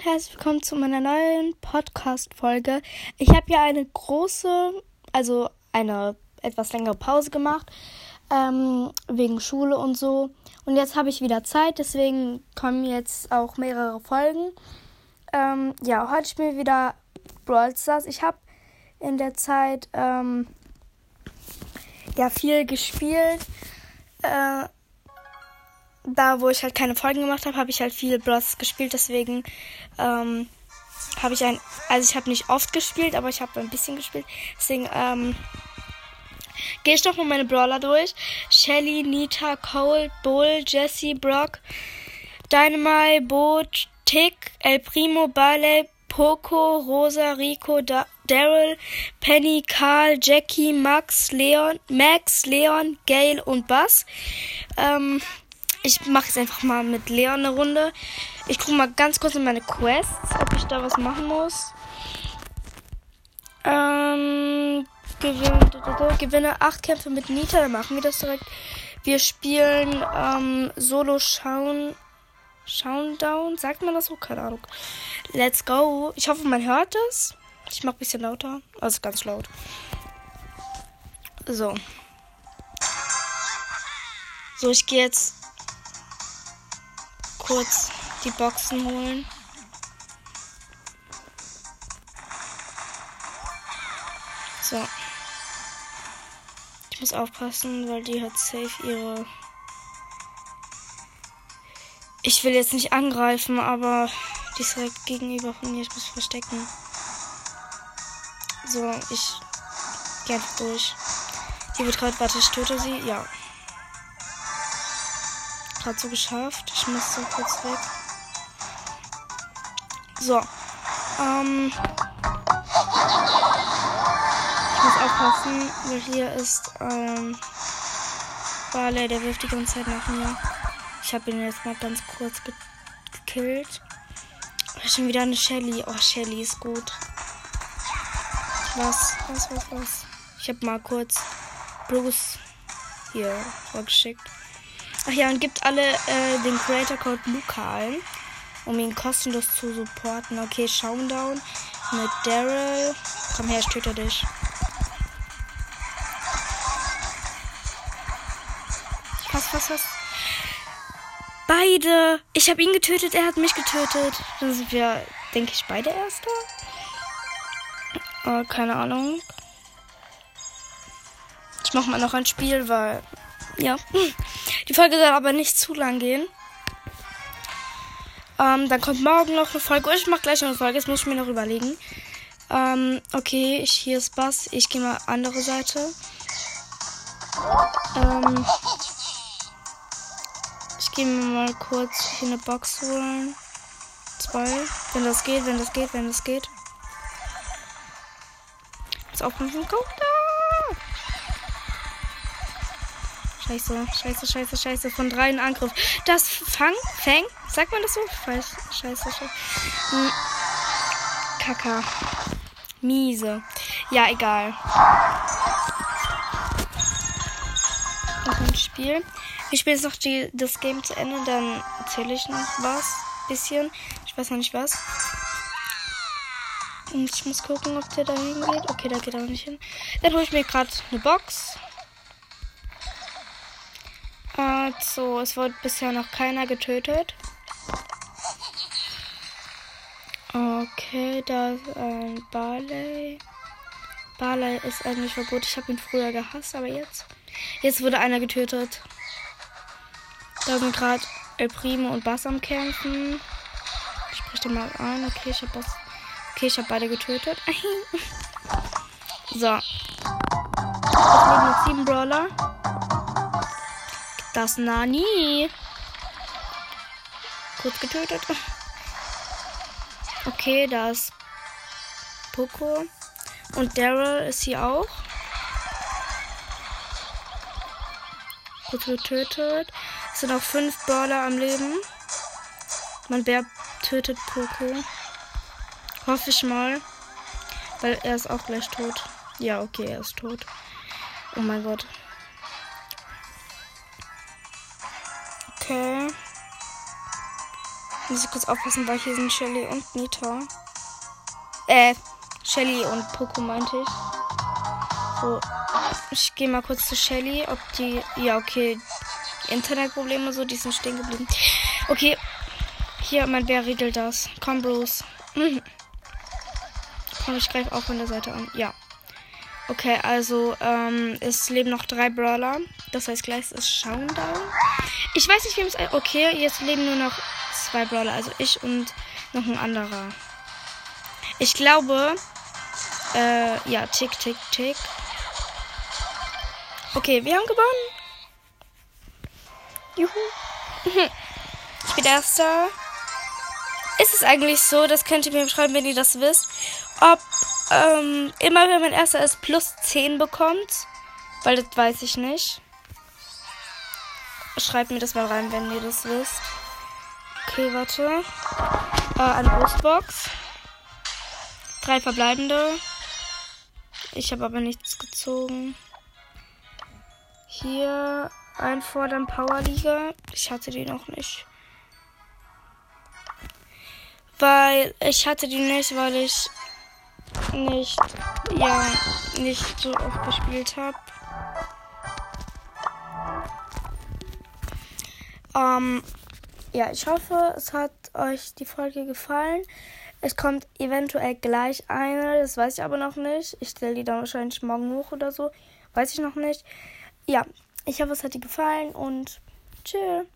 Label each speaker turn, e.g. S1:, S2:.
S1: und herzlich willkommen zu meiner neuen Podcast-Folge. Ich habe ja eine große, also eine etwas längere Pause gemacht, ähm, wegen Schule und so. Und jetzt habe ich wieder Zeit, deswegen kommen jetzt auch mehrere Folgen. Ähm, ja, heute spielen wir wieder Brawl Stars. Ich habe in der Zeit ähm, ja viel gespielt. Äh, da, wo ich halt keine Folgen gemacht habe, habe ich halt viel Bros gespielt. Deswegen ähm, habe ich ein, also ich habe nicht oft gespielt, aber ich habe ein bisschen gespielt. Deswegen ähm, gehe ich doch mal meine Brawler durch. Shelly, Nita, Cole, Bull, Jesse, Brock, Dynamite, Bo, Tick, El Primo, Barley, Poco, Rosa, Rico, da Daryl, Penny, Karl, Jackie, Max, Leon, Max, Leon, Gail und Buzz. Ähm, ich mache jetzt einfach mal mit Leon eine Runde. Ich gucke mal ganz kurz in meine Quests, ob ich da was machen muss. Ähm, gewinne, gewinne 8 Kämpfe mit Nita, dann machen wir das direkt. Wir spielen ähm, Solo Schauen. Down, sagt man das so? Keine Ahnung. Let's go. Ich hoffe, man hört es. Ich mache ein bisschen lauter. Also ganz laut. So. So, ich gehe jetzt kurz die Boxen holen. So. Ich muss aufpassen, weil die hat safe ihre. Ich will jetzt nicht angreifen, aber die ist direkt gegenüber von mir. Ich muss verstecken. So, ich gehe einfach durch. Die wird gerade, warte, ich töte sie. Ja gerade so geschafft. Ich muss so kurz weg. So. Ähm. Ich muss aufpassen, weil hier ist ähm. Barley, der wirft die ganze Zeit nach mir. Ich habe ihn jetzt mal ganz kurz ge gekillt. Schon wieder eine Shelly. Oh, Shelly ist gut. Was, was, was, was? Ich habe mal kurz Bruce hier vorgeschickt. Ach ja, und gibt alle äh, den Creator Code Luca ein, um ihn kostenlos zu supporten. Okay, Showdown mit Daryl. Komm her, ich töte dich. Was, was, was? Beide! Ich habe ihn getötet, er hat mich getötet. Dann sind wir, denke ich, beide Erste. Oh, keine Ahnung. Ich mache mal noch ein Spiel, weil. Ja. Die Folge soll aber nicht zu lang gehen. Ähm, dann kommt morgen noch eine Folge. Ich mache gleich noch eine Folge. Das muss ich mir noch überlegen. Ähm, okay, ich, hier ist Bass. Ich gehe mal andere Seite. Ähm, ich gehe mir mal kurz hier eine Box holen. Zwei. Wenn das geht, wenn das geht, wenn das geht. Jetzt aufpassen. Guck da. Scheiße, scheiße, scheiße, scheiße. Von drei in Angriff. Das Fang, Fang, sagt man das so? Scheiße, scheiße, scheiße. Hm. Kaka. Miese. Ja, egal. Noch ein Spiel. Ich spiele jetzt noch die, das Game zu Ende, dann erzähle ich noch was. Bisschen. Ich weiß noch nicht was. Und ich muss gucken, ob der da hingeht. Okay, da geht er auch nicht hin. Dann hole ich mir gerade eine Box. Also, es wurde bisher noch keiner getötet. Okay, da ist ein Barley. Barley ist eigentlich verboten. Ich habe ihn früher gehasst, aber jetzt. Jetzt wurde einer getötet. Da sind gerade El Primo und Bass am Kämpfen. Ich spreche den mal an. Okay, ich habe Bass. Okay, ich habe beide getötet. so. Es leben noch sieben Brawler. Das Nani. Kurz getötet. Okay, da ist Poco. Und Daryl ist hier auch. Kurz getötet. Es sind auch fünf Brawler am Leben. Man wer tötet Poco. Hoffe ich mal. Weil er ist auch gleich tot. Ja, okay, er ist tot. Oh mein Gott. Okay. Muss ich kurz aufpassen, weil hier sind Shelly und Nita. Äh, Shelly und Poco meinte ich. So, ich gehe mal kurz zu Shelly, ob die. Ja, okay. Internetprobleme so, die sind stehen geblieben. Okay. Hier, mein Bär regelt das. Komm bloß. Komm, ich greife auch von der Seite an. Ja. Okay, also ähm, es leben noch drei Brawler. Das heißt, gleich ist Showdown. Ich weiß nicht, wem es. Okay, jetzt leben nur noch zwei Brawler. Also ich und noch ein anderer. Ich glaube. Äh, ja, tick, tick, tick. Okay, wir haben gewonnen. Juhu. Ich bin Erster. Ist es eigentlich so, das könnt ihr mir schreiben, wenn ihr das wisst, ob ähm, immer wenn man Erster ist, plus 10 bekommt? Weil das weiß ich nicht. Schreibt mir das mal rein, wenn ihr das wisst. Okay, warte. Äh, eine Brustbox. Drei verbleibende. Ich habe aber nichts gezogen. Hier einfordern Powerliga. Ich hatte die noch nicht. Weil ich hatte die nicht, weil ich nicht, ja, nicht so oft gespielt habe. Ähm, ja, ich hoffe, es hat euch die Folge gefallen. Es kommt eventuell gleich eine, das weiß ich aber noch nicht. Ich stelle die dann wahrscheinlich morgen hoch oder so. Weiß ich noch nicht. Ja, ich hoffe, es hat dir gefallen und tschüss.